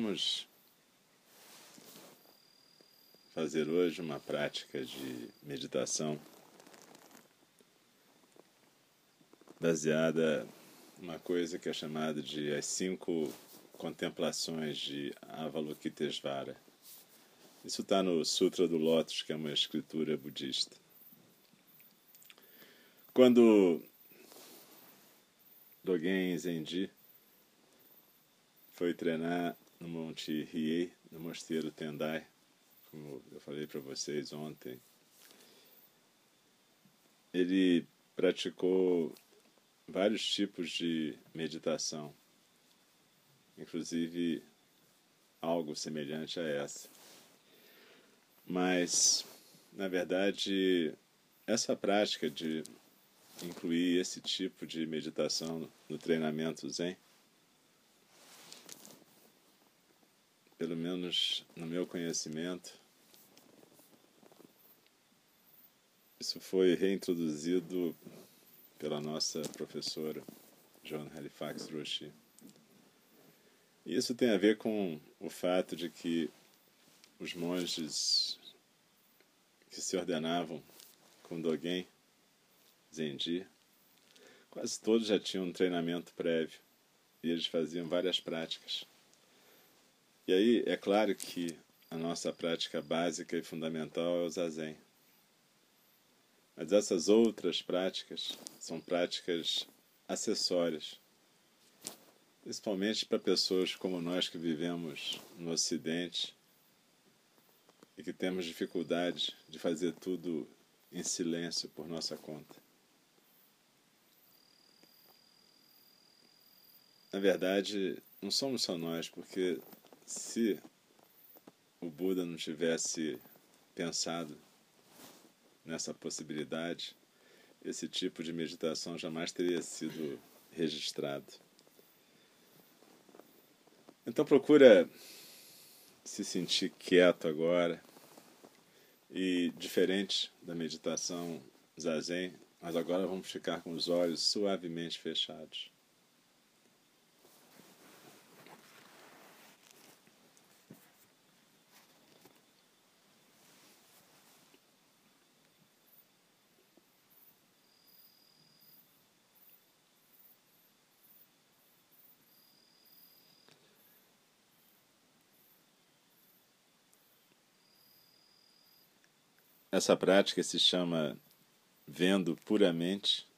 vamos fazer hoje uma prática de meditação baseada numa coisa que é chamada de as cinco contemplações de Avalokitesvara. Isso está no Sutra do Lótus, que é uma escritura budista. Quando Dogen Zenji foi treinar no Monte Hiei, no Mosteiro Tendai, como eu falei para vocês ontem. Ele praticou vários tipos de meditação, inclusive algo semelhante a essa. Mas, na verdade, essa prática de incluir esse tipo de meditação no treinamento Zen pelo menos no meu conhecimento, isso foi reintroduzido pela nossa professora John Halifax Roshi. Isso tem a ver com o fato de que os monges que se ordenavam com Dogen, Zenji, quase todos já tinham um treinamento prévio e eles faziam várias práticas. E aí, é claro que a nossa prática básica e fundamental é o zazen. Mas essas outras práticas são práticas acessórias, principalmente para pessoas como nós que vivemos no Ocidente e que temos dificuldade de fazer tudo em silêncio por nossa conta. Na verdade, não somos só nós, porque se o Buda não tivesse pensado nessa possibilidade, esse tipo de meditação jamais teria sido registrado. Então procura se sentir quieto agora e diferente da meditação zazen, mas agora vamos ficar com os olhos suavemente fechados. Essa prática se chama vendo puramente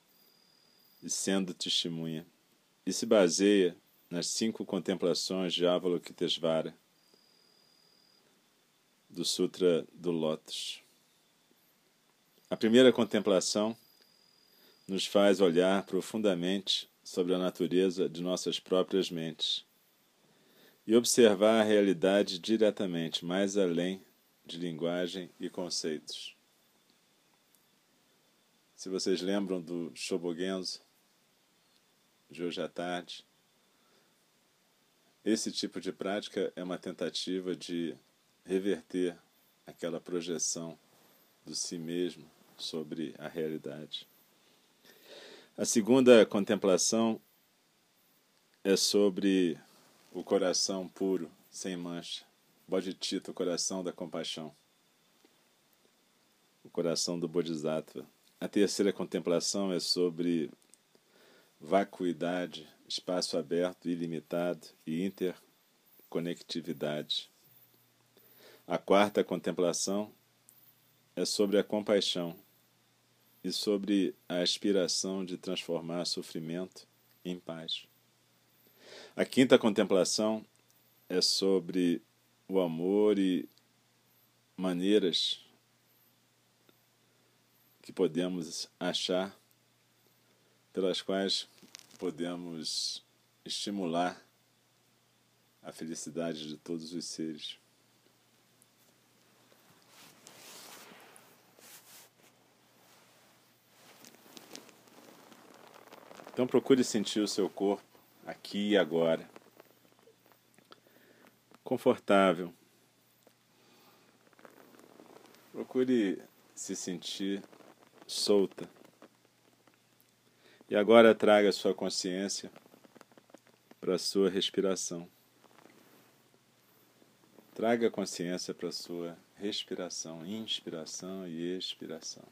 e sendo testemunha, e se baseia nas cinco contemplações de Avalokitesvara, do Sutra do Lótus. A primeira contemplação nos faz olhar profundamente sobre a natureza de nossas próprias mentes e observar a realidade diretamente, mais além de linguagem e conceitos. Se vocês lembram do Shobogenzo, de hoje à tarde, esse tipo de prática é uma tentativa de reverter aquela projeção do si mesmo sobre a realidade. A segunda contemplação é sobre o coração puro, sem mancha. Bodhicitta, o coração da compaixão. O coração do Bodhisattva. A terceira contemplação é sobre vacuidade, espaço aberto ilimitado e interconectividade. A quarta contemplação é sobre a compaixão e sobre a aspiração de transformar sofrimento em paz. A quinta contemplação é sobre o amor e maneiras que podemos achar pelas quais podemos estimular a felicidade de todos os seres. Então procure sentir o seu corpo aqui e agora confortável. Procure se sentir solta. E agora traga sua consciência para a sua respiração. Traga consciência para a sua respiração, inspiração e expiração.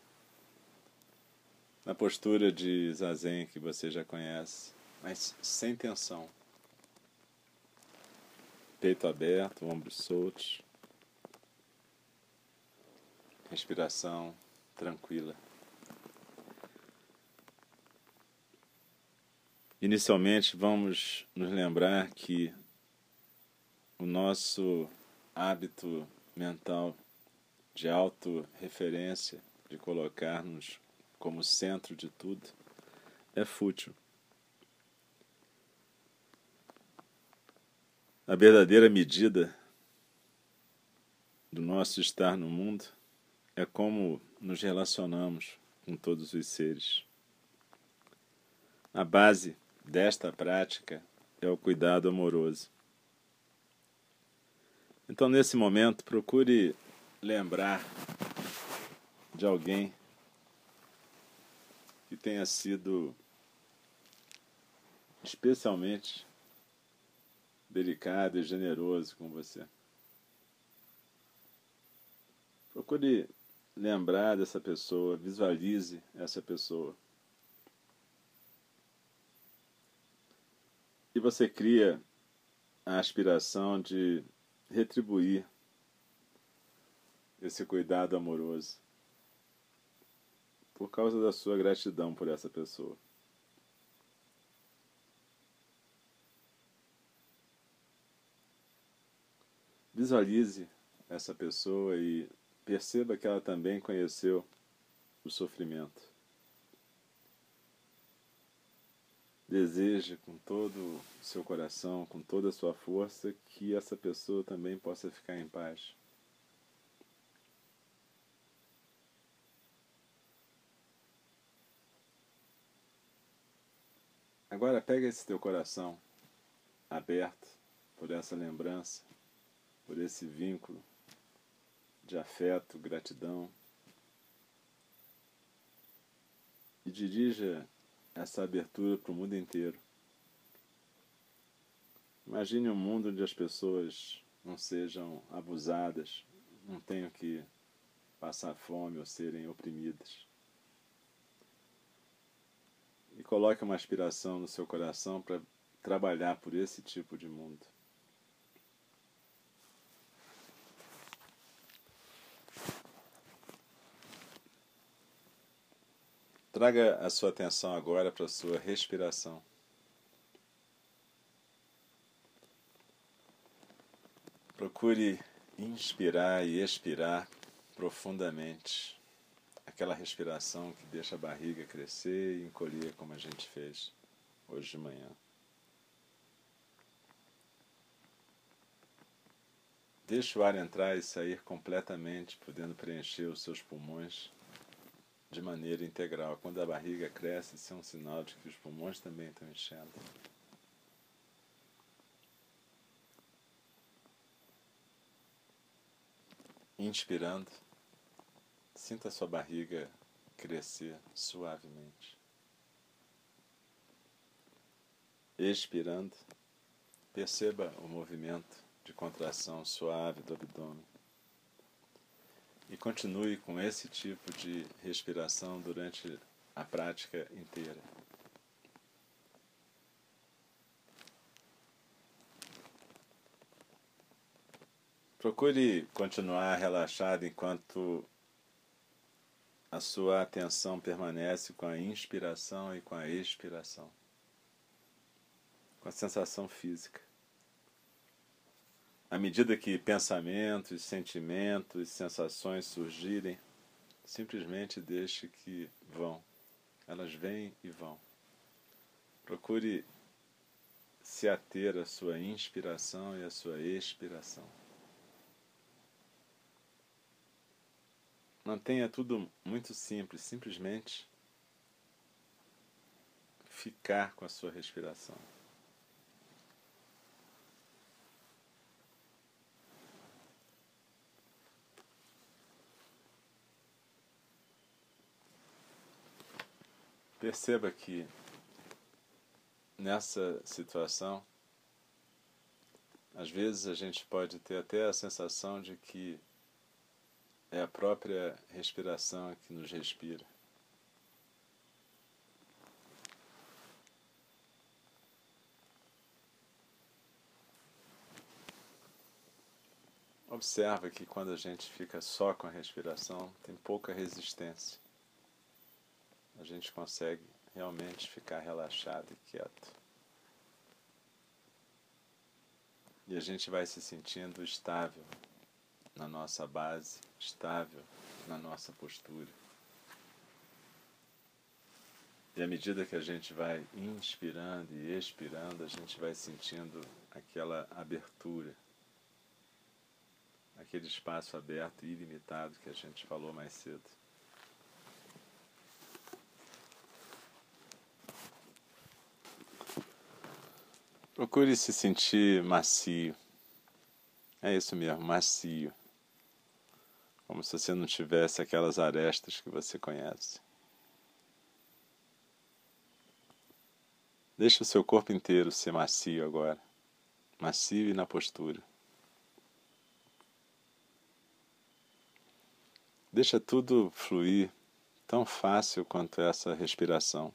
Na postura de zazen que você já conhece, mas sem tensão. Peito aberto, ombros soltos. Respiração tranquila. Inicialmente, vamos nos lembrar que o nosso hábito mental de autorreferência, de colocar-nos como centro de tudo, é fútil. A verdadeira medida do nosso estar no mundo é como nos relacionamos com todos os seres. A base desta prática é o cuidado amoroso. Então, nesse momento, procure lembrar de alguém que tenha sido especialmente delicado e generoso com você. Procure lembrar dessa pessoa, visualize essa pessoa. E você cria a aspiração de retribuir esse cuidado amoroso por causa da sua gratidão por essa pessoa. Visualize essa pessoa e perceba que ela também conheceu o sofrimento. Deseje com todo o seu coração, com toda a sua força, que essa pessoa também possa ficar em paz. Agora pega esse teu coração aberto por essa lembrança por esse vínculo de afeto, gratidão. E dirija essa abertura para o mundo inteiro. Imagine um mundo onde as pessoas não sejam abusadas, não tenham que passar fome ou serem oprimidas. E coloque uma aspiração no seu coração para trabalhar por esse tipo de mundo. Traga a sua atenção agora para a sua respiração. Procure inspirar e expirar profundamente. Aquela respiração que deixa a barriga crescer e encolher, como a gente fez hoje de manhã. Deixe o ar entrar e sair completamente, podendo preencher os seus pulmões de maneira integral. Quando a barriga cresce, isso é um sinal de que os pulmões também estão enchendo. Inspirando, sinta sua barriga crescer suavemente. Expirando, perceba o movimento de contração suave do abdômen. E continue com esse tipo de respiração durante a prática inteira. Procure continuar relaxado enquanto a sua atenção permanece com a inspiração e com a expiração, com a sensação física. À medida que pensamentos, sentimentos, sensações surgirem, simplesmente deixe que vão. Elas vêm e vão. Procure se ater à sua inspiração e à sua expiração. Mantenha tudo muito simples, simplesmente ficar com a sua respiração. Perceba que nessa situação às vezes a gente pode ter até a sensação de que é a própria respiração que nos respira. Observa que quando a gente fica só com a respiração, tem pouca resistência. A gente consegue realmente ficar relaxado e quieto. E a gente vai se sentindo estável na nossa base, estável na nossa postura. E à medida que a gente vai inspirando e expirando, a gente vai sentindo aquela abertura aquele espaço aberto e ilimitado que a gente falou mais cedo. Procure se sentir macio. É isso mesmo, macio. Como se você não tivesse aquelas arestas que você conhece. Deixe o seu corpo inteiro ser macio agora. Macio e na postura. Deixa tudo fluir tão fácil quanto essa respiração.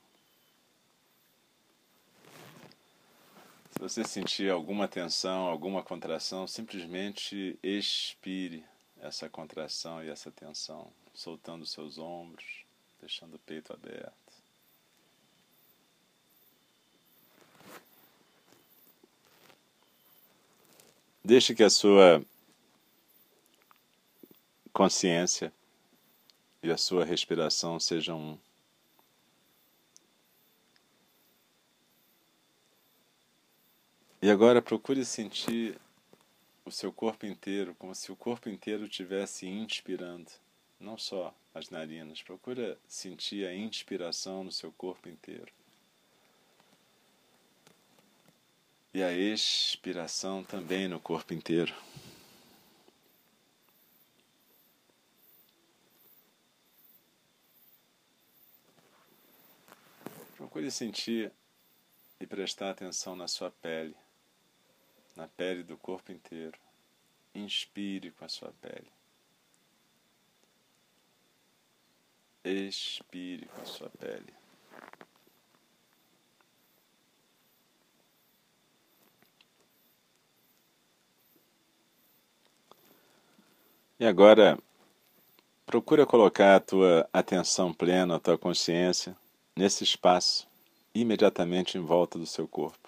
Você sentir alguma tensão, alguma contração, simplesmente expire essa contração e essa tensão, soltando seus ombros, deixando o peito aberto. Deixe que a sua consciência e a sua respiração sejam um. E agora procure sentir o seu corpo inteiro, como se o corpo inteiro estivesse inspirando, não só as narinas. Procura sentir a inspiração no seu corpo inteiro. E a expiração também no corpo inteiro. Procure sentir e prestar atenção na sua pele, na pele do corpo inteiro. Inspire com a sua pele. Expire com a sua pele. E agora, procura colocar a tua atenção plena, a tua consciência nesse espaço, imediatamente em volta do seu corpo.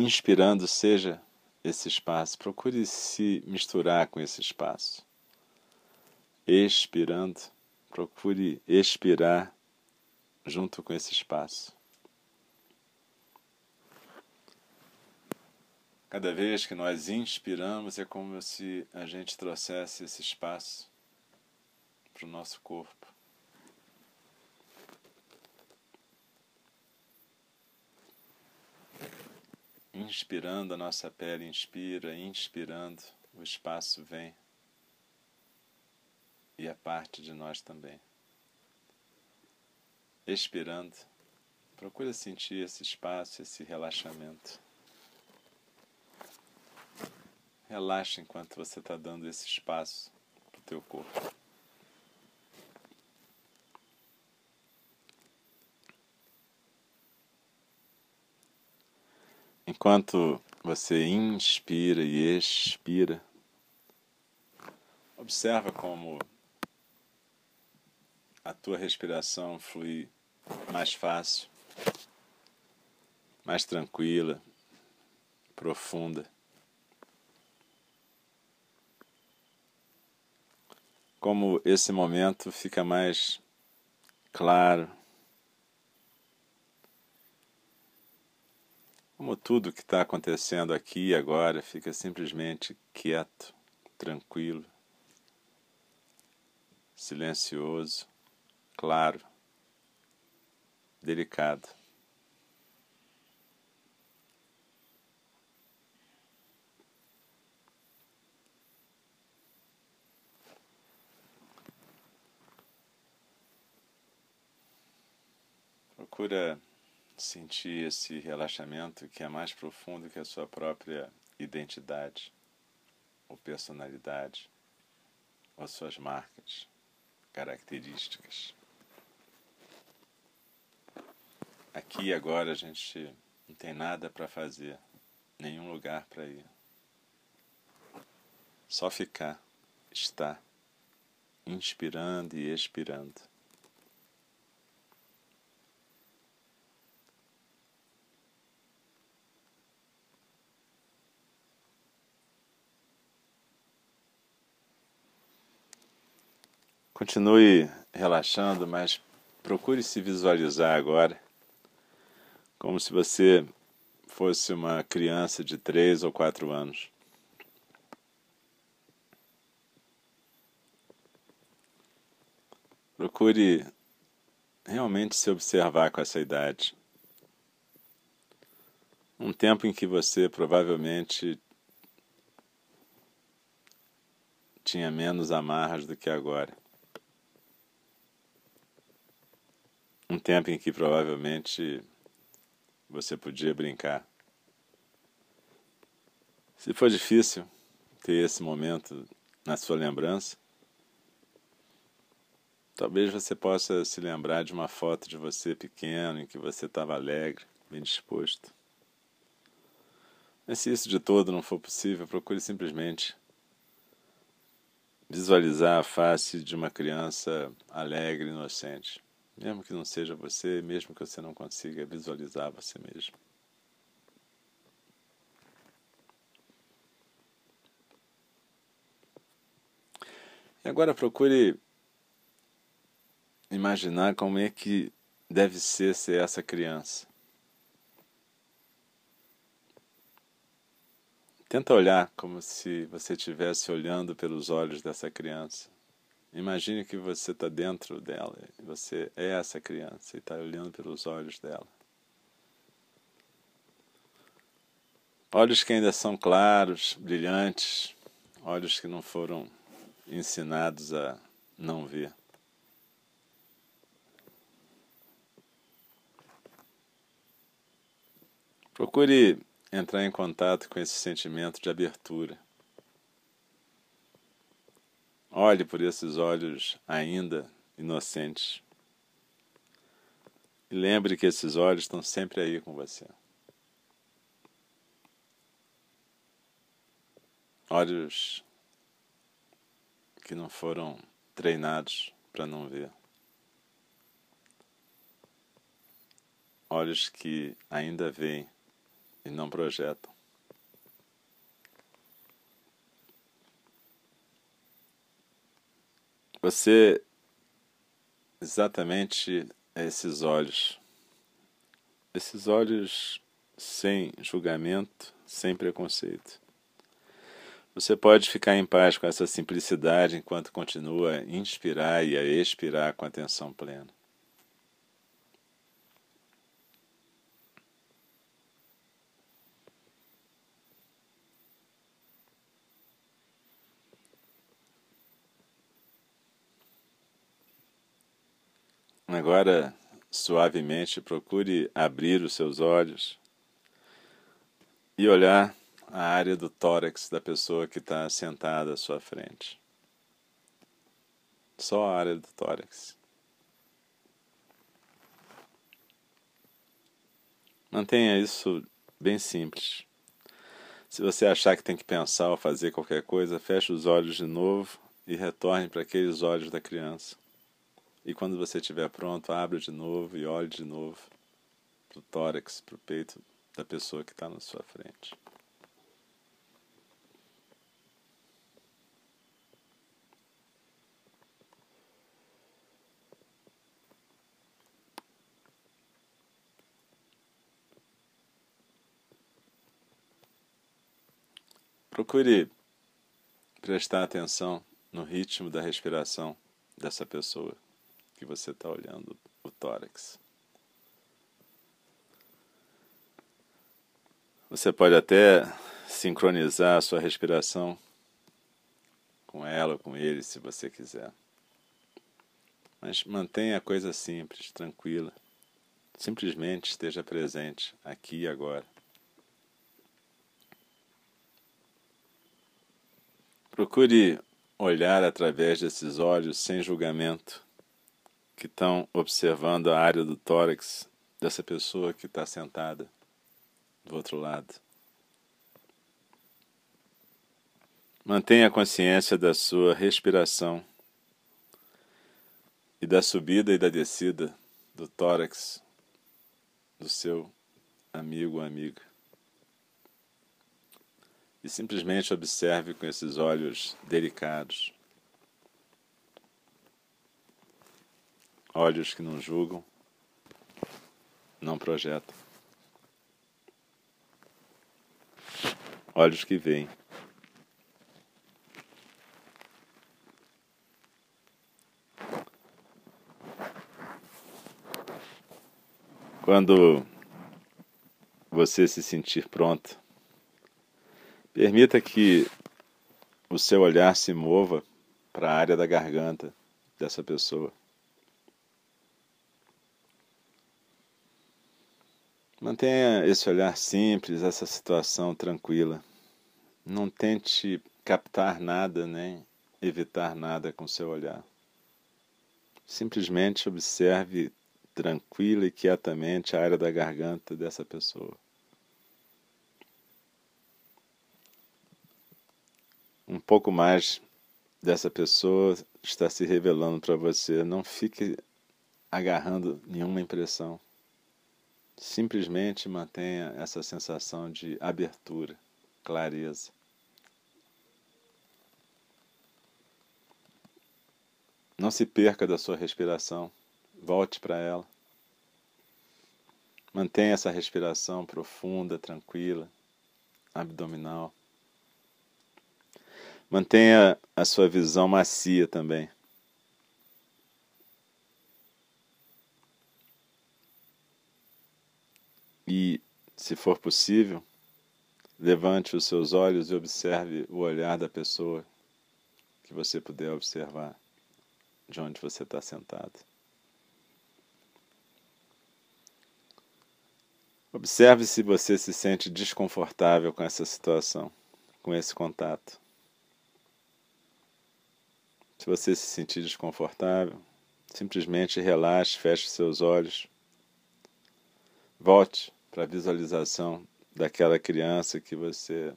Inspirando, seja esse espaço, procure se misturar com esse espaço. Expirando, procure expirar junto com esse espaço. Cada vez que nós inspiramos, é como se a gente trouxesse esse espaço para o nosso corpo. Inspirando, a nossa pele inspira, inspirando, o espaço vem e é parte de nós também. Expirando, procura sentir esse espaço, esse relaxamento. Relaxa enquanto você está dando esse espaço para o teu corpo. Enquanto você inspira e expira, observa como a tua respiração flui mais fácil, mais tranquila, profunda. como esse momento fica mais claro, como tudo que está acontecendo aqui e agora fica simplesmente quieto, tranquilo, silencioso, claro, delicado. procura sentir esse relaxamento que é mais profundo que a sua própria identidade ou personalidade ou suas marcas, características. Aqui e agora a gente não tem nada para fazer, nenhum lugar para ir. Só ficar, estar, inspirando e expirando. Continue relaxando, mas procure se visualizar agora como se você fosse uma criança de três ou quatro anos. Procure realmente se observar com essa idade. Um tempo em que você provavelmente tinha menos amarras do que agora. Tempo em que provavelmente você podia brincar. Se for difícil ter esse momento na sua lembrança, talvez você possa se lembrar de uma foto de você pequeno em que você estava alegre, bem disposto. Mas se isso de todo não for possível, procure simplesmente visualizar a face de uma criança alegre e inocente. Mesmo que não seja você, mesmo que você não consiga visualizar você mesmo. E agora procure imaginar como é que deve ser ser essa criança. Tenta olhar como se você estivesse olhando pelos olhos dessa criança. Imagine que você está dentro dela, você é essa criança e está olhando pelos olhos dela. Olhos que ainda são claros, brilhantes, olhos que não foram ensinados a não ver. Procure entrar em contato com esse sentimento de abertura. Olhe por esses olhos ainda inocentes. E lembre que esses olhos estão sempre aí com você. Olhos que não foram treinados para não ver. Olhos que ainda veem e não projetam. Você exatamente é esses olhos. Esses olhos sem julgamento, sem preconceito. Você pode ficar em paz com essa simplicidade enquanto continua a inspirar e a expirar com atenção plena. Agora, suavemente, procure abrir os seus olhos e olhar a área do tórax da pessoa que está sentada à sua frente. Só a área do tórax. Mantenha isso bem simples. Se você achar que tem que pensar ou fazer qualquer coisa, feche os olhos de novo e retorne para aqueles olhos da criança. E quando você estiver pronto, abra de novo e olhe de novo para o tórax, para o peito da pessoa que está na sua frente. Procure prestar atenção no ritmo da respiração dessa pessoa que você está olhando o tórax. Você pode até sincronizar a sua respiração com ela ou com ele, se você quiser. Mas mantenha a coisa simples, tranquila, Simplesmente esteja presente aqui e agora. Procure olhar através desses olhos sem julgamento, que estão observando a área do tórax dessa pessoa que está sentada do outro lado. Mantenha consciência da sua respiração e da subida e da descida do tórax do seu amigo ou amiga. E simplesmente observe com esses olhos delicados. Olhos que não julgam, não projetam. Olhos que veem. Quando você se sentir pronto, permita que o seu olhar se mova para a área da garganta dessa pessoa. Mantenha esse olhar simples, essa situação tranquila. Não tente captar nada nem evitar nada com seu olhar. Simplesmente observe tranquila e quietamente a área da garganta dessa pessoa. Um pouco mais dessa pessoa está se revelando para você. Não fique agarrando nenhuma impressão. Simplesmente mantenha essa sensação de abertura, clareza. Não se perca da sua respiração. Volte para ela. Mantenha essa respiração profunda, tranquila, abdominal. Mantenha a sua visão macia também. E, se for possível, levante os seus olhos e observe o olhar da pessoa que você puder observar de onde você está sentado. Observe se você se sente desconfortável com essa situação, com esse contato. Se você se sentir desconfortável, simplesmente relaxe, feche seus olhos. Volte para visualização daquela criança que você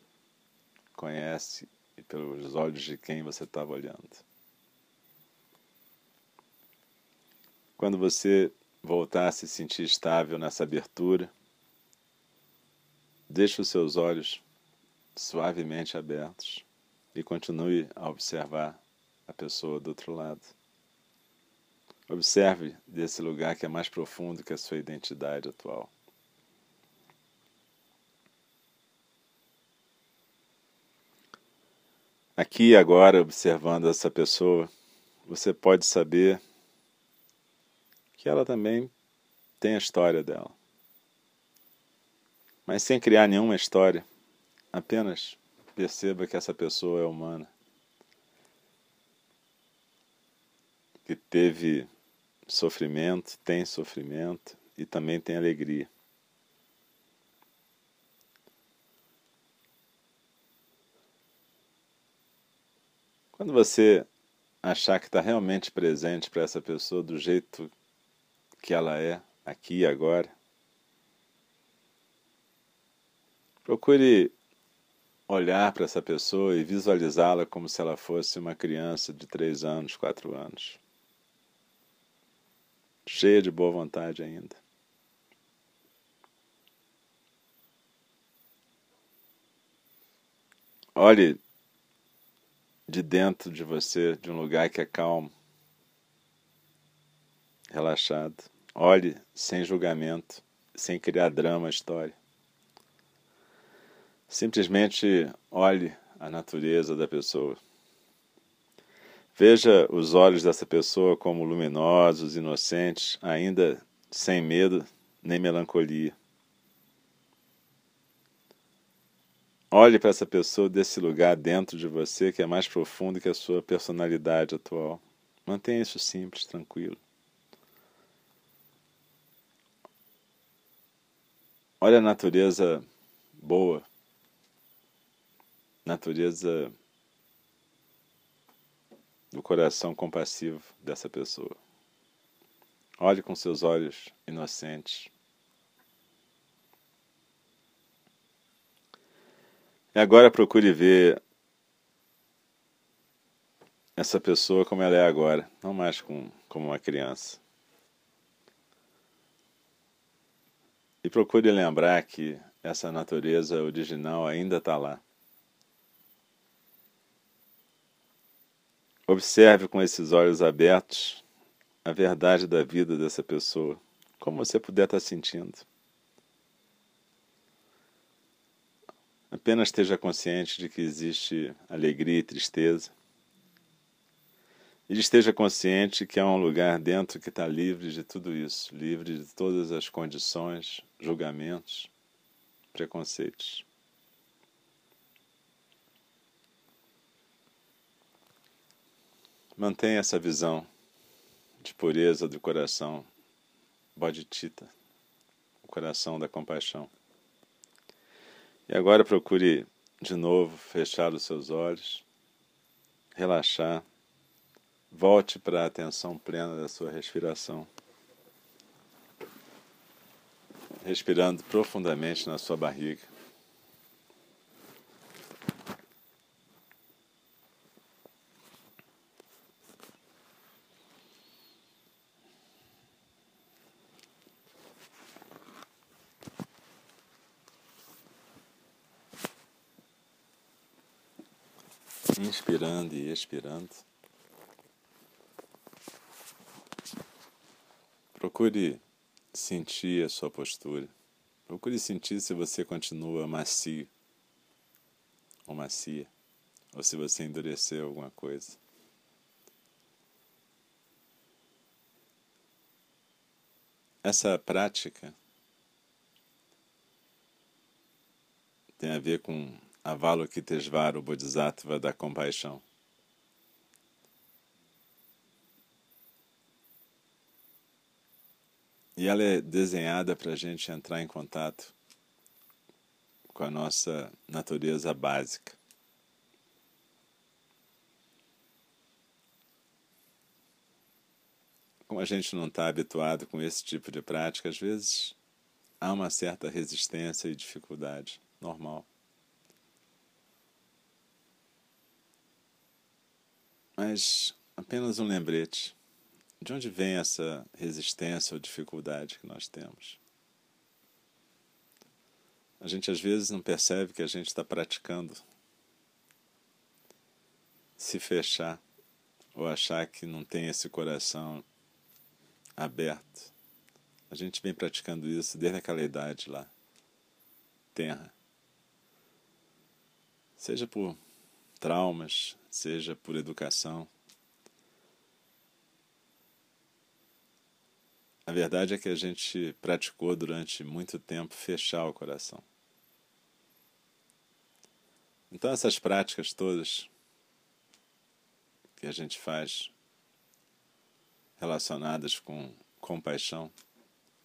conhece e pelos olhos de quem você estava olhando. Quando você voltar a se sentir estável nessa abertura, Deixe os seus olhos suavemente abertos e continue a observar a pessoa do outro lado. Observe desse lugar que é mais profundo que a sua identidade atual. Aqui e agora, observando essa pessoa, você pode saber que ela também tem a história dela mas sem criar nenhuma história. Apenas perceba que essa pessoa é humana, que teve sofrimento, tem sofrimento e também tem alegria. Quando você achar que está realmente presente para essa pessoa do jeito que ela é, aqui e agora, Procure olhar para essa pessoa e visualizá-la como se ela fosse uma criança de três anos, quatro anos. Cheia de boa vontade ainda. Olhe de dentro de você, de um lugar que é calmo, relaxado. Olhe sem julgamento, sem criar drama, história. Simplesmente olhe a natureza da pessoa. Veja os olhos dessa pessoa como luminosos, inocentes, ainda sem medo nem melancolia. Olhe para essa pessoa desse lugar dentro de você que é mais profundo que a sua personalidade atual. Mantenha isso simples, tranquilo. Olha a natureza boa, natureza do coração compassivo dessa pessoa. Olhe com seus olhos inocentes. E agora procure ver essa pessoa como ela é agora, não mais com, como uma criança. E procure lembrar que essa natureza original ainda está lá. Observe com esses olhos abertos a verdade da vida dessa pessoa, como você puder estar sentindo. Apenas esteja consciente de que existe alegria e tristeza. E esteja consciente que há um lugar dentro que está livre de tudo isso, livre de todas as condições, julgamentos, preconceitos. Mantenha essa visão de pureza do coração, bodhicitta, o coração da compaixão. E agora procure de novo fechar os seus olhos, relaxar, volte para a atenção plena da sua respiração. Respirando profundamente na sua barriga. Inspirando e expirando. Procure sentir a sua postura. Procure sentir se você continua macio ou macia, ou se você endureceu alguma coisa. Essa prática tem a ver com Avalokitesvara, o Bodhisattva da compaixão. E ela é desenhada para a gente entrar em contato com a nossa natureza básica. Como a gente não está habituado com esse tipo de prática, às vezes há uma certa resistência e dificuldade, normal. Mas apenas um lembrete. De onde vem essa resistência ou dificuldade que nós temos? A gente às vezes não percebe que a gente está praticando se fechar ou achar que não tem esse coração aberto. A gente vem praticando isso desde aquela idade lá, tenra. Seja por traumas, seja por educação. A verdade é que a gente praticou durante muito tempo fechar o coração. Então, essas práticas todas que a gente faz relacionadas com compaixão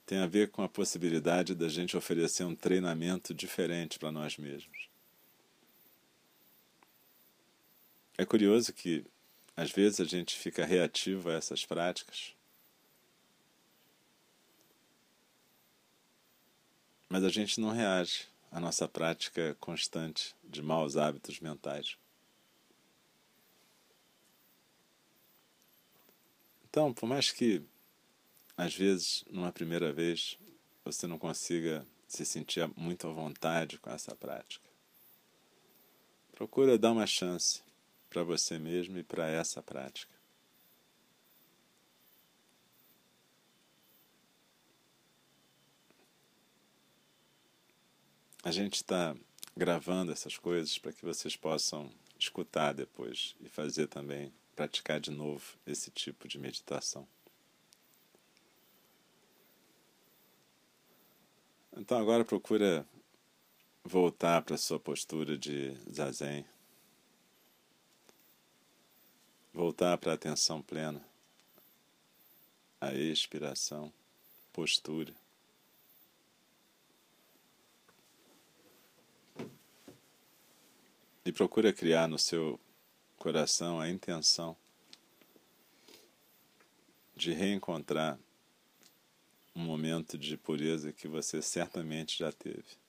tem a ver com a possibilidade da gente oferecer um treinamento diferente para nós mesmos. É curioso que, às vezes, a gente fica reativo a essas práticas, mas a gente não reage à nossa prática constante de maus hábitos mentais. Então, por mais que, às vezes, numa primeira vez, você não consiga se sentir muito à vontade com essa prática, procura dar uma chance para você mesmo e para essa prática. A gente está gravando essas coisas para que vocês possam escutar depois e fazer também, praticar de novo esse tipo de meditação. Então agora procura voltar para a sua postura de zazen Voltar para a atenção plena, a expiração, postura. E procura criar no seu coração a intenção de reencontrar um momento de pureza que você certamente já teve.